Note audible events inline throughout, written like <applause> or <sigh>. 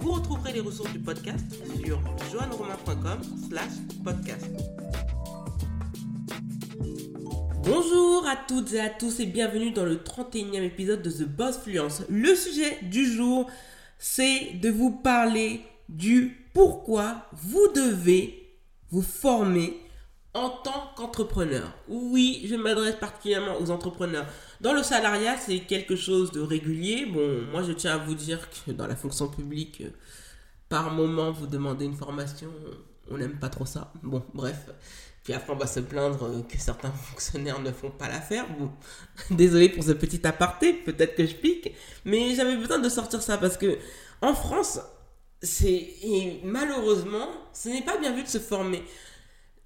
Vous retrouverez les ressources du podcast sur joanneromain.com slash podcast. Bonjour à toutes et à tous et bienvenue dans le 31e épisode de The Boss Fluence. Le sujet du jour, c'est de vous parler du pourquoi vous devez vous former en tant qu'entrepreneur. Oui, je m'adresse particulièrement aux entrepreneurs. Dans le salariat, c'est quelque chose de régulier. Bon, moi, je tiens à vous dire que dans la fonction publique, euh, par moment, vous demandez une formation, on n'aime pas trop ça. Bon, bref. Puis après, on va se plaindre euh, que certains <laughs> fonctionnaires ne font pas l'affaire. Bon, <laughs> désolé pour ce petit aparté, peut-être que je pique, mais j'avais besoin de sortir ça parce que en France, c'est malheureusement, ce n'est pas bien vu de se former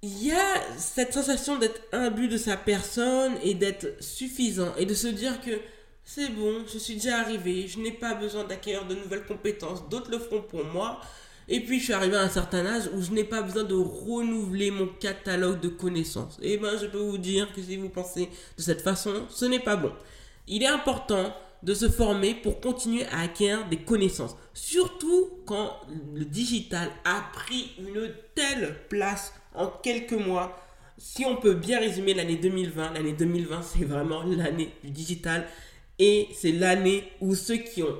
il y a cette sensation d'être imbu de sa personne et d'être suffisant et de se dire que c'est bon, je suis déjà arrivé, je n'ai pas besoin d'acquérir de nouvelles compétences, d'autres le feront pour moi. Et puis je suis arrivé à un certain âge où je n'ai pas besoin de renouveler mon catalogue de connaissances. Et eh ben je peux vous dire que si vous pensez de cette façon, ce n'est pas bon. Il est important de se former pour continuer à acquérir des connaissances. Surtout quand le digital a pris une telle place en quelques mois. Si on peut bien résumer l'année 2020, l'année 2020 c'est vraiment l'année du digital et c'est l'année où ceux qui ont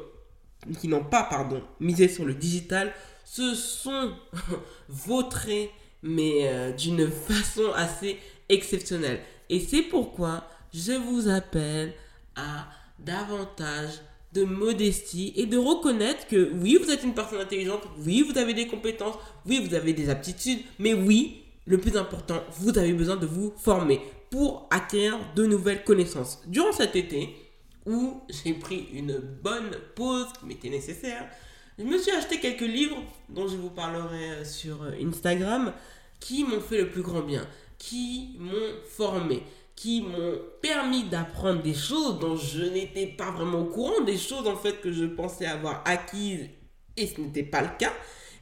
qui n'ont pas pardon misé sur le digital se sont <laughs> vautrés mais euh, d'une façon assez exceptionnelle. Et c'est pourquoi je vous appelle à davantage de modestie et de reconnaître que oui, vous êtes une personne intelligente, oui, vous avez des compétences, oui, vous avez des aptitudes, mais oui, le plus important, vous avez besoin de vous former pour acquérir de nouvelles connaissances. Durant cet été, où j'ai pris une bonne pause qui m'était nécessaire, je me suis acheté quelques livres dont je vous parlerai euh, sur euh, Instagram qui m'ont fait le plus grand bien, qui m'ont formé, qui m'ont permis d'apprendre des choses dont je n'étais pas vraiment au courant, des choses en fait que je pensais avoir acquises et ce n'était pas le cas.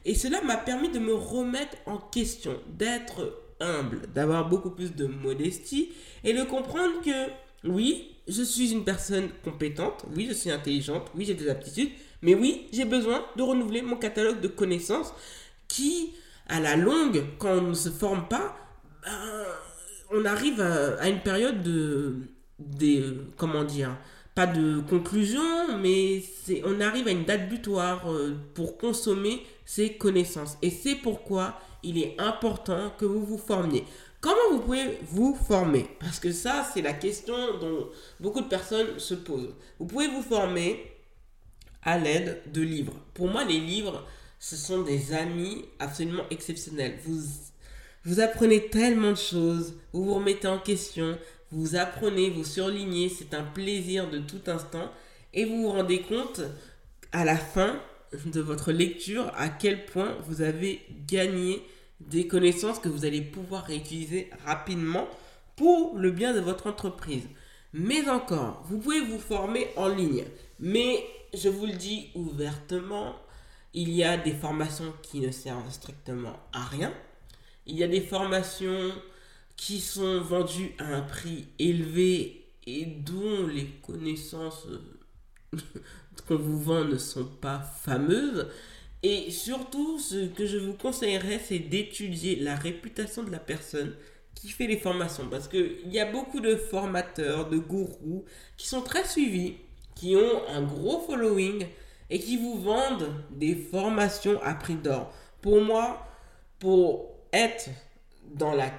Et cela m'a permis de me remettre en question, d'être humble, d'avoir beaucoup plus de modestie et de comprendre que oui, je suis une personne compétente, oui, je suis intelligente, oui, j'ai des aptitudes, mais oui, j'ai besoin de renouveler mon catalogue de connaissances qui, à la longue, quand on ne se forme pas, ben, on arrive à, une période de, de, comment dire, pas de conclusion, mais on arrive à une date butoir euh, pour consommer ces connaissances. Et c'est pourquoi il est important que vous vous formiez. Comment vous pouvez vous former? Parce que ça, c'est la question dont beaucoup de personnes se posent. Vous pouvez vous former à l'aide de livres. Pour moi, les livres, ce sont des amis absolument exceptionnels. Vous, vous apprenez tellement de choses, vous vous remettez en question, vous apprenez, vous surlignez, c'est un plaisir de tout instant et vous vous rendez compte à la fin de votre lecture à quel point vous avez gagné des connaissances que vous allez pouvoir réutiliser rapidement pour le bien de votre entreprise. Mais encore, vous pouvez vous former en ligne. Mais je vous le dis ouvertement, il y a des formations qui ne servent strictement à rien. Il y a des formations qui sont vendus à un prix élevé et dont les connaissances euh, <laughs> qu'on vous vend ne sont pas fameuses. Et surtout, ce que je vous conseillerais, c'est d'étudier la réputation de la personne qui fait les formations. Parce qu'il y a beaucoup de formateurs, de gourous, qui sont très suivis, qui ont un gros following et qui vous vendent des formations à prix d'or. Pour moi, pour être dans la,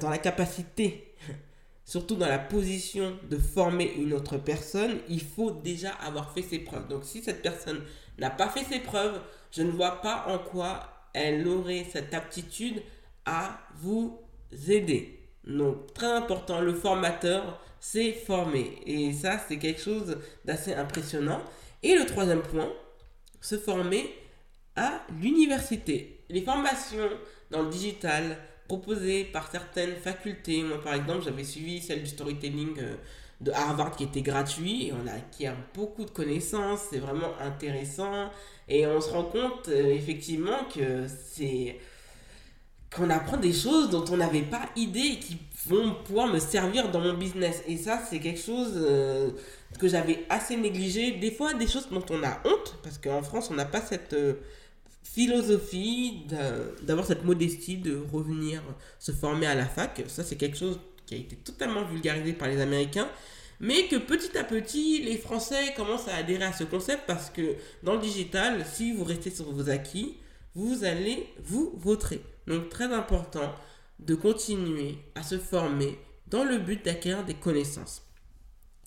dans la capacité, <laughs> surtout dans la position de former une autre personne, il faut déjà avoir fait ses preuves. Donc si cette personne n'a pas fait ses preuves, je ne vois pas en quoi elle aurait cette aptitude à vous aider. Donc très important, le formateur, c'est former. Et ça, c'est quelque chose d'assez impressionnant. Et le troisième point, se former à l'université. Les formations dans le digital proposées par certaines facultés, moi par exemple j'avais suivi celle du storytelling euh, de Harvard qui était gratuit et on a acquis beaucoup de connaissances, c'est vraiment intéressant et on se rend compte euh, effectivement que c'est qu'on apprend des choses dont on n'avait pas idée et qui vont pouvoir me servir dans mon business. Et ça, c'est quelque chose euh, que j'avais assez négligé. Des fois, des choses dont on a honte, parce qu'en France, on n'a pas cette philosophie d'avoir cette modestie de revenir se former à la fac. Ça, c'est quelque chose qui a été totalement vulgarisé par les Américains. Mais que petit à petit, les Français commencent à adhérer à ce concept parce que dans le digital, si vous restez sur vos acquis, vous allez vous voter. Donc très important de continuer à se former dans le but d'acquérir des connaissances.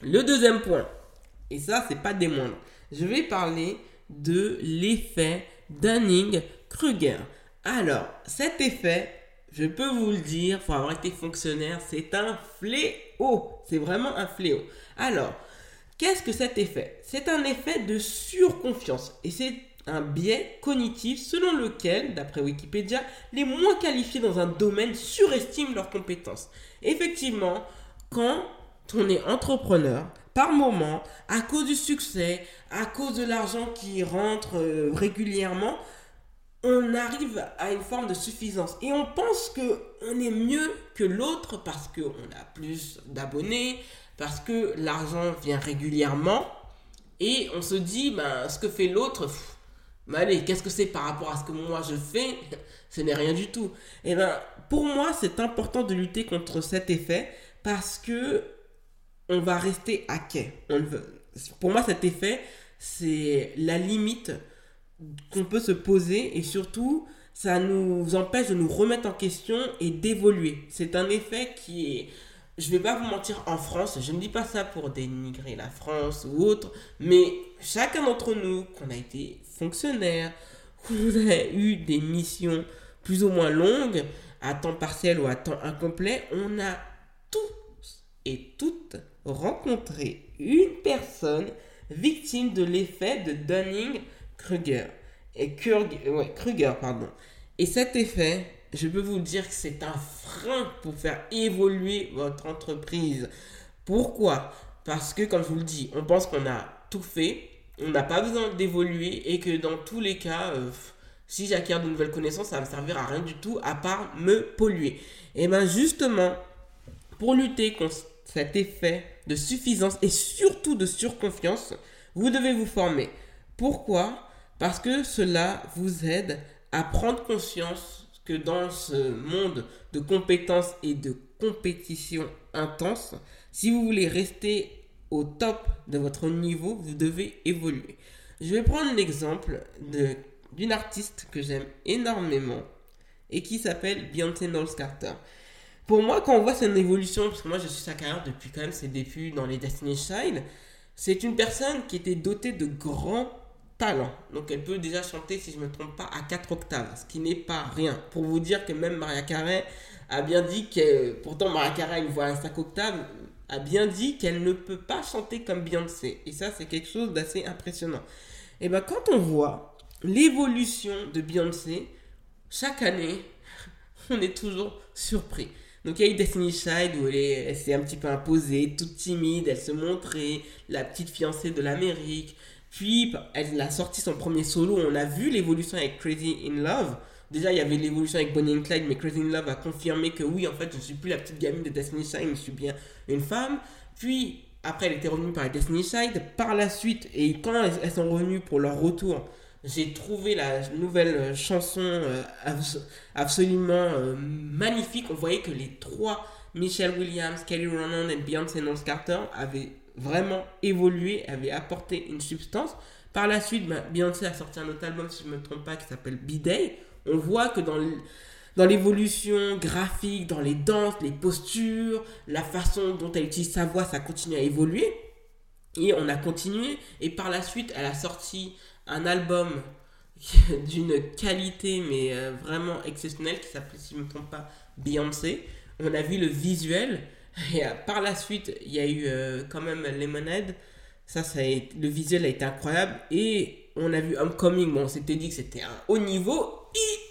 Le deuxième point, et ça c'est pas des moindres, je vais parler de l'effet Dunning-Kruger. Alors, cet effet, je peux vous le dire, pour avoir été fonctionnaire, c'est un fléau. C'est vraiment un fléau. Alors, qu'est-ce que cet effet? C'est un effet de surconfiance. Et c'est un biais cognitif selon lequel, d'après Wikipédia, les moins qualifiés dans un domaine surestiment leurs compétences. Effectivement, quand on est entrepreneur, par moment, à cause du succès, à cause de l'argent qui rentre euh, régulièrement, on arrive à une forme de suffisance. Et on pense que on est mieux que l'autre parce qu'on a plus d'abonnés, parce que l'argent vient régulièrement. Et on se dit ben, ce que fait l'autre allez, qu'est-ce que c'est par rapport à ce que moi je fais? <laughs> Ce n'est rien du tout. Et ben, pour moi, c'est important de lutter contre cet effet parce que on va rester à quai. On. Pour moi, cet effet, c'est la limite qu'on peut se poser et surtout, ça nous empêche de nous remettre en question et d'évoluer. C'est un effet qui est je vais pas vous mentir, en France, je ne dis pas ça pour dénigrer la France ou autre, mais chacun d'entre nous, qu'on a été fonctionnaire, qu'on a eu des missions plus ou moins longues, à temps partiel ou à temps incomplet, on a tous et toutes rencontré une personne victime de l'effet de Dunning-Kruger. Et Kruger, pardon. Et cet effet, je peux vous dire que c'est un frein pour faire évoluer votre entreprise. Pourquoi? Parce que, comme je vous le dis, on pense qu'on a tout fait, on n'a pas besoin d'évoluer et que dans tous les cas, euh, si j'acquiers de nouvelles connaissances, ça va me servir à rien du tout à part me polluer. Et bien justement, pour lutter contre cet effet suffisance et surtout de surconfiance, vous devez vous former. Pourquoi? Parce que cela vous aide à prendre conscience que dans ce monde de compétences et de compétition intense, si vous voulez rester au top de votre niveau, vous devez évoluer. Je vais prendre l'exemple d'une artiste que j'aime énormément et qui s'appelle Beyoncé Knowles Carter. Pour moi, quand on voit son évolution, parce que moi je suis sa carrière depuis quand même ses débuts dans les Destiny Child, c'est une personne qui était dotée de grands talent. Donc elle peut déjà chanter, si je ne me trompe pas, à 4 octaves, ce qui n'est pas rien. Pour vous dire que même Maria Carey a bien dit que, pourtant Maria Carey a une voix à 5 octaves, a bien dit qu'elle ne peut pas chanter comme Beyoncé. Et ça, c'est quelque chose d'assez impressionnant. Et bien quand on voit l'évolution de Beyoncé, chaque année, <laughs> on est toujours surpris. Donc il y a eu Destiny Child où elle s'est un petit peu imposée, toute timide, elle se montrait, la petite fiancée de l'Amérique. Puis, elle a sorti son premier solo. On a vu l'évolution avec Crazy in Love. Déjà, il y avait l'évolution avec Bonnie and Clyde, mais Crazy in Love a confirmé que oui, en fait, je ne suis plus la petite gamine de Destiny Child, je suis bien une femme. Puis, après, elle était revenue par Destiny Child. Par la suite, et quand elles, sont revenues pour leur retour, j'ai trouvé la nouvelle chanson euh, absolument euh, magnifique. On voyait que les trois, Michelle Williams, Kelly Ronan et Beyoncé Knowles Carter, avaient vraiment évolué, avait apporté une substance. Par la suite, ben, Beyoncé a sorti un autre album, si je ne me trompe pas, qui s'appelle B-Day. On voit que dans l'évolution graphique, dans les danses, les postures, la façon dont elle utilise sa voix, ça continue à évoluer. Et on a continué. Et par la suite, elle a sorti un album <laughs> d'une qualité, mais euh, vraiment exceptionnelle, qui s'appelle, si je ne me trompe pas, Beyoncé. On a vu le visuel. <laughs> Et euh, par la suite, il y a eu euh, quand même Lemonade. Ça, ça le visuel a été incroyable. Et on a vu Homecoming, bon, on s'était dit que c'était un haut niveau. Et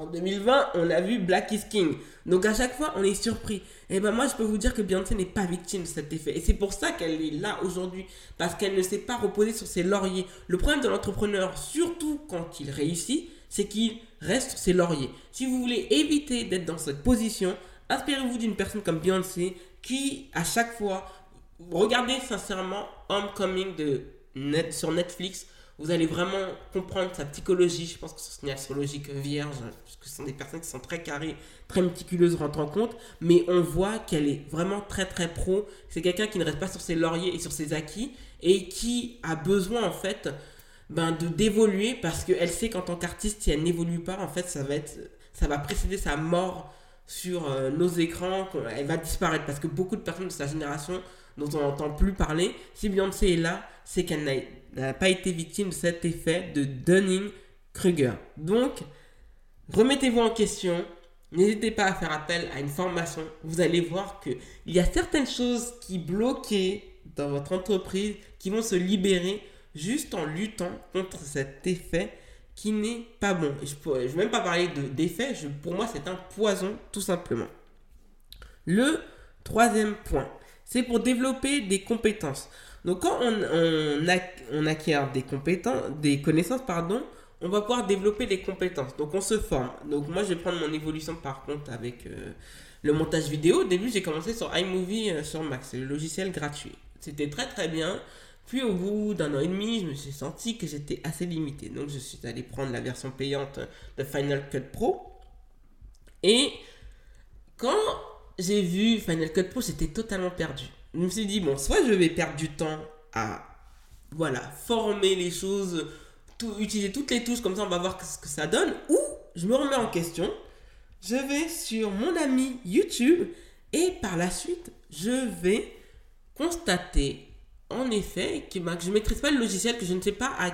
en 2020, on a vu Black is King. Donc à chaque fois, on est surpris. Et ben moi, je peux vous dire que Beyoncé n'est pas victime de cet effet. Et c'est pour ça qu'elle est là aujourd'hui. Parce qu'elle ne s'est pas reposée sur ses lauriers. Le problème de l'entrepreneur, surtout quand il réussit, c'est qu'il reste sur ses lauriers. Si vous voulez éviter d'être dans cette position, inspirez-vous d'une personne comme Beyoncé qui, à chaque fois, regardez sincèrement Homecoming de sur Netflix vous allez vraiment comprendre sa psychologie. Je pense que ce une astrologique vierge, parce que ce sont des personnes qui sont très carrées, très méticuleuses, rentrent en compte. Mais on voit qu'elle est vraiment très très pro. C'est quelqu'un qui ne reste pas sur ses lauriers et sur ses acquis et qui a besoin en fait ben, de d'évoluer parce qu'elle sait qu'en tant qu'artiste, si elle n'évolue pas, en fait, ça va être, ça va précéder sa mort sur euh, nos écrans. Elle va disparaître parce que beaucoup de personnes de sa génération dont on n'entend plus parler, si Beyoncé est là, c'est qu'elle n'a pas été victime de cet effet de Dunning-Kruger. Donc, remettez-vous en question. N'hésitez pas à faire appel à une formation. Vous allez voir qu'il y a certaines choses qui bloquaient dans votre entreprise qui vont se libérer juste en luttant contre cet effet qui n'est pas bon. je ne vais même pas parler d'effet, pour moi c'est un poison tout simplement. Le troisième point, c'est pour développer des compétences. Donc quand on, acquiert des compétences, des connaissances, pardon, on va pouvoir développer des compétences. Donc on se forme. Donc moi je vais prendre mon évolution par contre avec euh, le montage vidéo. Au début j'ai commencé sur iMovie euh, sur Mac, c'est le logiciel gratuit. C'était très très bien. Puis au bout d'un an et demi, je me suis senti que j'étais assez limité. Donc je suis allé prendre la version payante de Final Cut Pro. Et quand j'ai vu Final Cut Pro, j'étais totalement perdu. Je me suis dit, bon, soit je vais perdre du temps à, voilà, former les choses, utiliser toutes les touches, comme ça on va voir ce que ça donne, ou je me remets en question, je vais sur mon ami YouTube, et par la suite, je vais constater, en effet, que, que je ne maîtrise pas le logiciel, que je ne sais pas à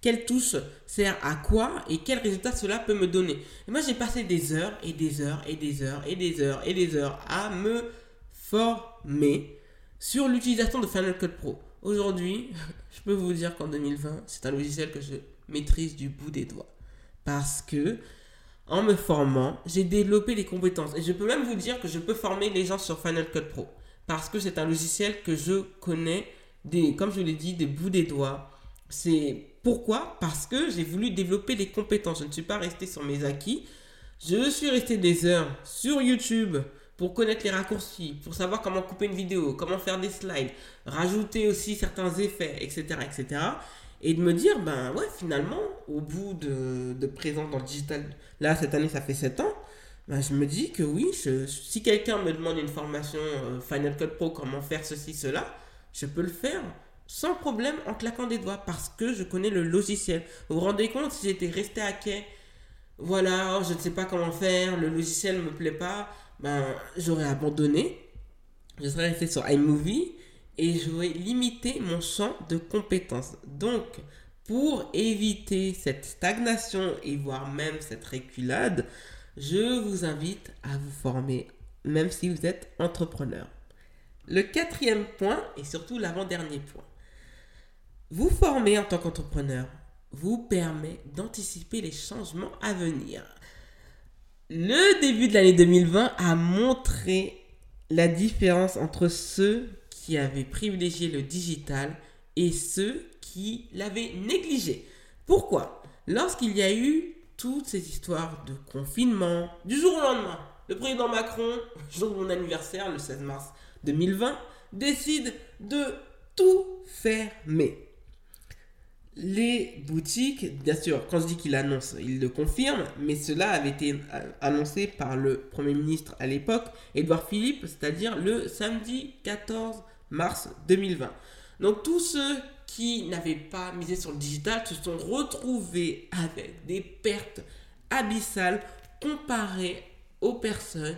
quelle touche sert à quoi et quel résultat cela peut me donner. Et moi, j'ai passé des heures et des heures et des heures et des heures et des heures à me former sur l'utilisation de Final Cut Pro. Aujourd'hui, <laughs> je peux vous dire qu'en 2020, c'est un logiciel que je maîtrise du bout des doigts. Parce que, en me formant, j'ai développé des compétences. Et je peux même vous dire que je peux former les gens sur Final Cut Pro. Parce que c'est un logiciel que je connais, des, comme je l'ai dit, des bouts des doigts. C'est pourquoi? Parce que j'ai voulu développer des compétences. Je ne suis pas resté sur mes acquis. Je suis resté des heures sur YouTube pour connaître les raccourcis, pour savoir comment couper une vidéo, comment faire des slides, rajouter aussi certains effets, etc. etc. Et de me dire, ben ouais, finalement, au bout de, de présent dans le digital, là, cette année, ça fait 7 ans, ben, je me dis que oui, si quelqu'un me demande une formation euh, Final Cut Pro, comment faire ceci, cela, je peux le faire sans problème en claquant des doigts parce que je connais le logiciel. Vous vous rendez compte si j'étais resté à quai, voilà, je ne sais pas comment faire, le logiciel ne me plaît pas, ben j'aurais abandonné, je serais resté sur iMovie et j'aurais limité mon champ de compétences. Donc, pour éviter cette stagnation et voire même cette reculade, je vous invite à vous former, même si vous êtes entrepreneur. Le quatrième point, et surtout l'avant-dernier point, vous former en tant qu'entrepreneur vous permet d'anticiper les changements à venir. Le début de l'année 2020 a montré la différence entre ceux qui avaient privilégié le digital et ceux qui l'avaient négligé. Pourquoi? Lorsqu'il y a eu toutes ces histoires de confinement, du jour au lendemain, le président Macron, <laughs> jour de mon anniversaire, le 16 mars 2020, décide de tout fermer les boutiques, bien sûr, quand je dis qu'il annonce, il le confirme, mais cela avait été annoncé par le Premier ministre à l'époque, Édouard Philippe, c'est-à-dire le samedi 14 mars 2020. Donc tous ceux qui n'avaient pas misé sur le digital se sont retrouvés avec des pertes abyssales comparées aux personnes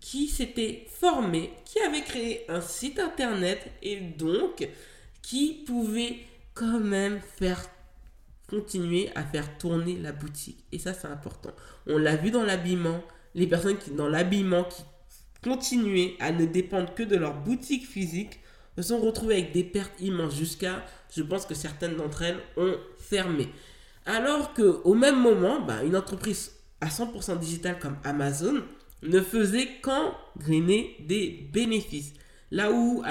qui s'étaient formées, qui avaient créé un site internet et donc qui pouvaient quand même faire continuer à faire tourner la boutique. Et ça, c'est important. On l'a vu dans l'habillement, les personnes qui, dans l'habillement qui continuaient à ne dépendre que de leur boutique physique se sont retrouvées avec des pertes immenses jusqu'à, je pense que certaines d'entre elles ont fermé. Alors qu'au même moment, bah, une entreprise à 100% digitale comme Amazon ne faisait qu'engrainer des bénéfices. Là où,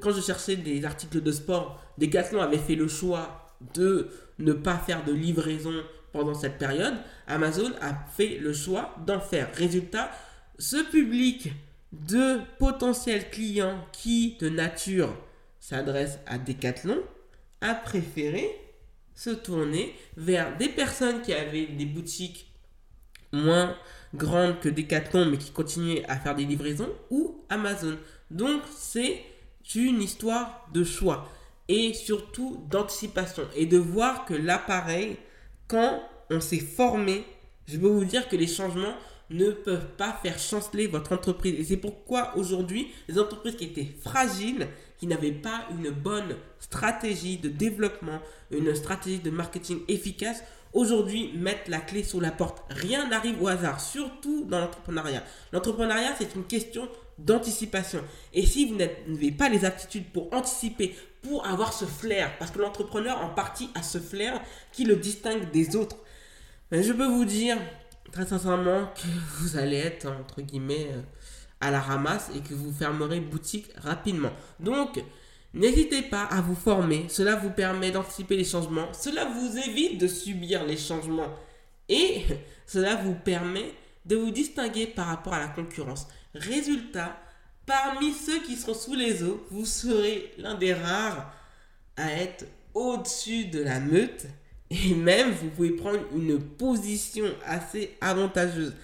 quand je cherchais des articles de sport, Decathlon avait fait le choix de ne pas faire de livraison pendant cette période, Amazon a fait le choix d'en faire. Résultat, ce public de potentiels clients qui, de nature, s'adresse à Decathlon, a préféré se tourner vers des personnes qui avaient des boutiques moins grandes que Decathlon mais qui continuaient à faire des livraisons ou Amazon. Donc c'est une histoire de choix et surtout d'anticipation et de voir que l'appareil, quand on s'est formé, je peux vous dire que les changements ne peuvent pas faire chanceler votre entreprise. Et c'est pourquoi aujourd'hui, les entreprises qui étaient fragiles, qui n'avaient pas une bonne stratégie de développement, une stratégie de marketing efficace, aujourd'hui mettent la clé sous la porte. Rien n'arrive au hasard, surtout dans l'entrepreneuriat. L'entrepreneuriat, c'est une question d'anticipation. Et si vous n'avez pas les aptitudes pour anticiper, pour avoir ce flair, parce que l'entrepreneur en partie a ce flair qui le distingue des autres, je peux vous dire très sincèrement <laughs> que vous allez être, entre guillemets, euh, à la ramasse et que vous fermerez boutique rapidement. Donc, n'hésitez pas à vous former. Cela vous permet d'anticiper les changements. Cela vous évite de subir les changements. Et <laughs> cela vous permet de vous distinguer par rapport à la concurrence. Résultat, parmi ceux qui seront sous les eaux, vous serez l'un des rares à être au-dessus de la meute et même vous pouvez prendre une position assez avantageuse.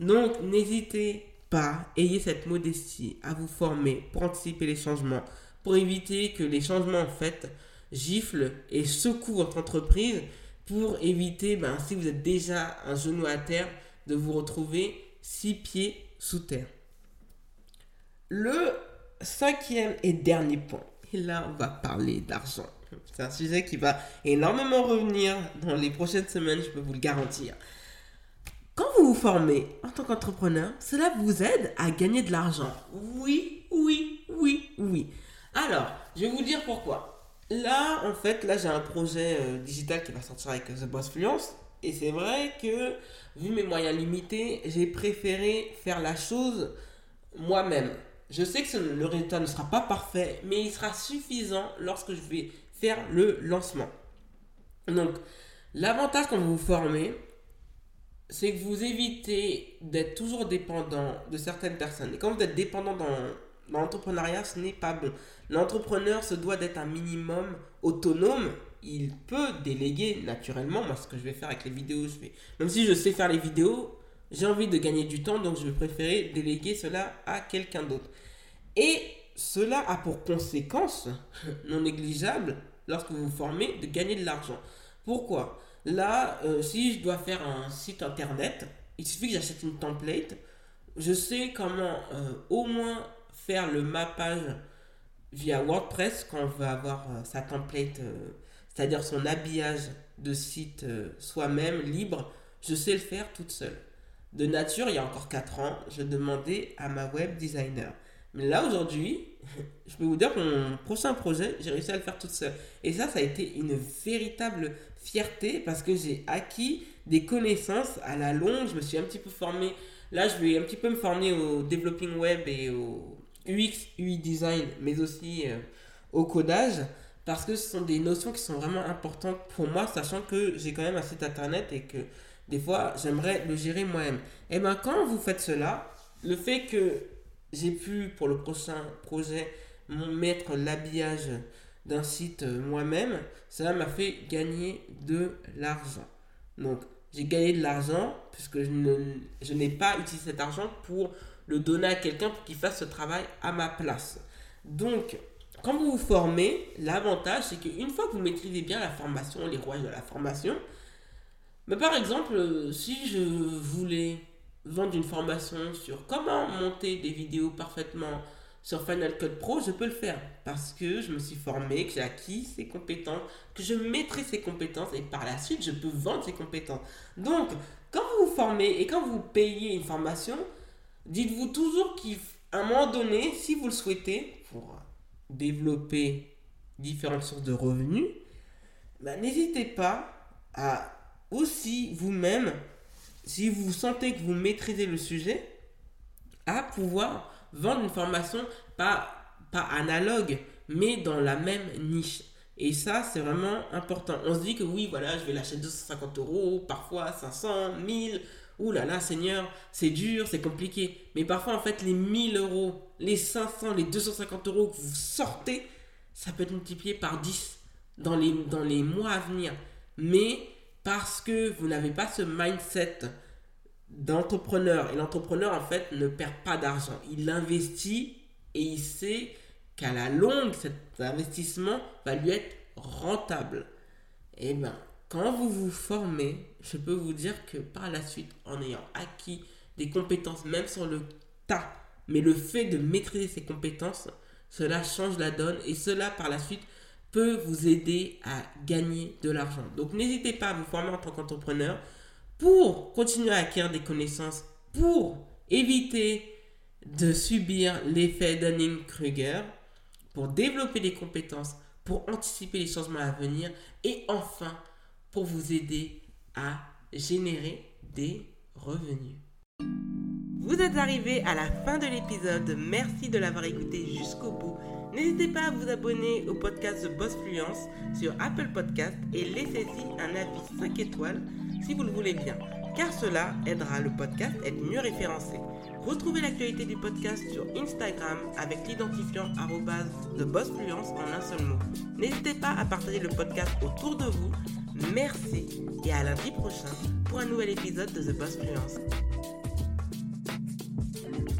Donc n'hésitez pas, ayez cette modestie à vous former pour anticiper les changements, pour éviter que les changements en fait giflent et secouent votre entreprise, pour éviter, ben, si vous êtes déjà un genou à terre, de vous retrouver six pieds sous terre. Le cinquième et dernier point, et là on va parler d'argent. C'est un sujet qui va énormément revenir dans les prochaines semaines, je peux vous le garantir. Quand vous vous formez en tant qu'entrepreneur, cela vous aide à gagner de l'argent. Oui, oui, oui, oui. Alors, je vais vous dire pourquoi. Là, en fait, là, j'ai un projet euh, digital qui va sortir avec The Boss Fluence. Et c'est vrai que, vu mes moyens limités, j'ai préféré faire la chose moi-même. Je sais que le résultat ne sera pas parfait, mais il sera suffisant lorsque je vais faire le lancement. Donc, l'avantage quand vous vous formez, c'est que vous évitez d'être toujours dépendant de certaines personnes. Et quand vous êtes dépendant dans, l'entrepreneuriat, ce n'est pas bon. L'entrepreneur se doit d'être un minimum autonome. Il peut déléguer naturellement. Moi, ce que je vais faire avec les vidéos, je vais. Même si je sais faire les vidéos, j'ai envie de gagner du temps, donc je vais préférer déléguer cela à quelqu'un d'autre. Et cela a pour conséquence <laughs> non négligeable, lorsque vous vous formez, de gagner de l'argent. Pourquoi? Là, euh, si je dois faire un site internet, il suffit que j'achète une template. Je sais comment euh, au moins faire le mappage via WordPress quand on veut avoir euh, sa template, c'est-à-dire son habillage de site soi-même libre. Je sais le faire toute seule. De nature, il y a encore 4 ans, je demandais à ma web designer. Mais là, aujourd'hui, <laughs> je peux vous dire que mon prochain projet, j'ai réussi à le faire toute seule. Et ça, ça a été une véritable fierté parce que j'ai acquis des connaissances à la longue. Je me suis un petit peu formé. Là, je vais un petit peu me former au developing web et au UX, UI design, mais aussi euh, au codage parce que ce sont des notions qui sont vraiment importantes pour moi, sachant que j'ai quand même un site internet et que des fois, j'aimerais le gérer moi-même. Et bien, quand vous faites cela, le fait que j'ai pu, pour le prochain projet, mettre l'habillage d'un site euh, moi-même, cela m'a fait gagner de l'argent. Donc, j'ai gagné de l'argent puisque je, n'ai pas utilisé cet argent pour le donner à quelqu'un pour qu'il fasse ce travail à ma place. Donc, quand vous vous formez, l'avantage, c'est qu'une fois que vous maîtrisez bien la formation, les rouages de la formation, mais par exemple, euh, si je voulais vendre une formation sur comment monter des vidéos parfaitement sur Final Cut Pro, je peux le faire parce que je me suis formé, que j'ai acquis ces compétences, que je maîtrise ces compétences et par la suite, je peux vendre ces compétences. Donc, quand vous vous formez et quand vous payez une formation, dites-vous toujours qu'à un moment donné, si vous le souhaitez, pour développer différentes sources de revenus, bah, n'hésitez pas à aussi vous-même, si vous sentez que vous maîtrisez le sujet, à pouvoir vendre une formation pas, pas analogue, mais dans la même niche. Et ça, c'est vraiment important. On se dit que oui, voilà, je vais lâcher 250 euros, parfois 500, 1000. Ouh là là, Seigneur, c'est dur, c'est compliqué. Mais parfois, en fait, les 1000 euros, les 500, les 250 euros que vous sortez, ça peut être multiplié par 10 dans les, dans les mois à venir. Mais parce que vous n'avez pas ce mindset d'entrepreneur, et l'entrepreneur, en fait, ne perd pas d'argent. Il investit et il sait qu'à la longue, cet investissement va lui être rentable. Eh bien, quand vous vous formez, je peux vous dire que par la suite, en ayant acquis des compétences, même sur le tas, mais le fait de maîtriser ces compétences, cela change la donne et cela par la suite peut vous aider à gagner de l'argent. Donc n'hésitez pas à vous former en tant qu'entrepreneur pour continuer à acquérir des connaissances, pour éviter de subir l'effet Dunning-Kruger pour développer des compétences, pour anticiper les changements à venir et enfin pour vous aider à générer des revenus. Vous êtes arrivé à la fin de l'épisode. Merci de l'avoir écouté jusqu'au bout. N'hésitez pas à vous abonner au podcast The Boss Fluence sur Apple Podcast et laissez-y un avis 5 étoiles si vous le voulez bien, car cela aidera le podcast à être mieux référencé. Retrouvez l'actualité du podcast sur Instagram avec l'identifiant TheBossFluence en un seul mot. N'hésitez pas à partager le podcast autour de vous. Merci et à lundi prochain pour un nouvel épisode de The Boss Fluence.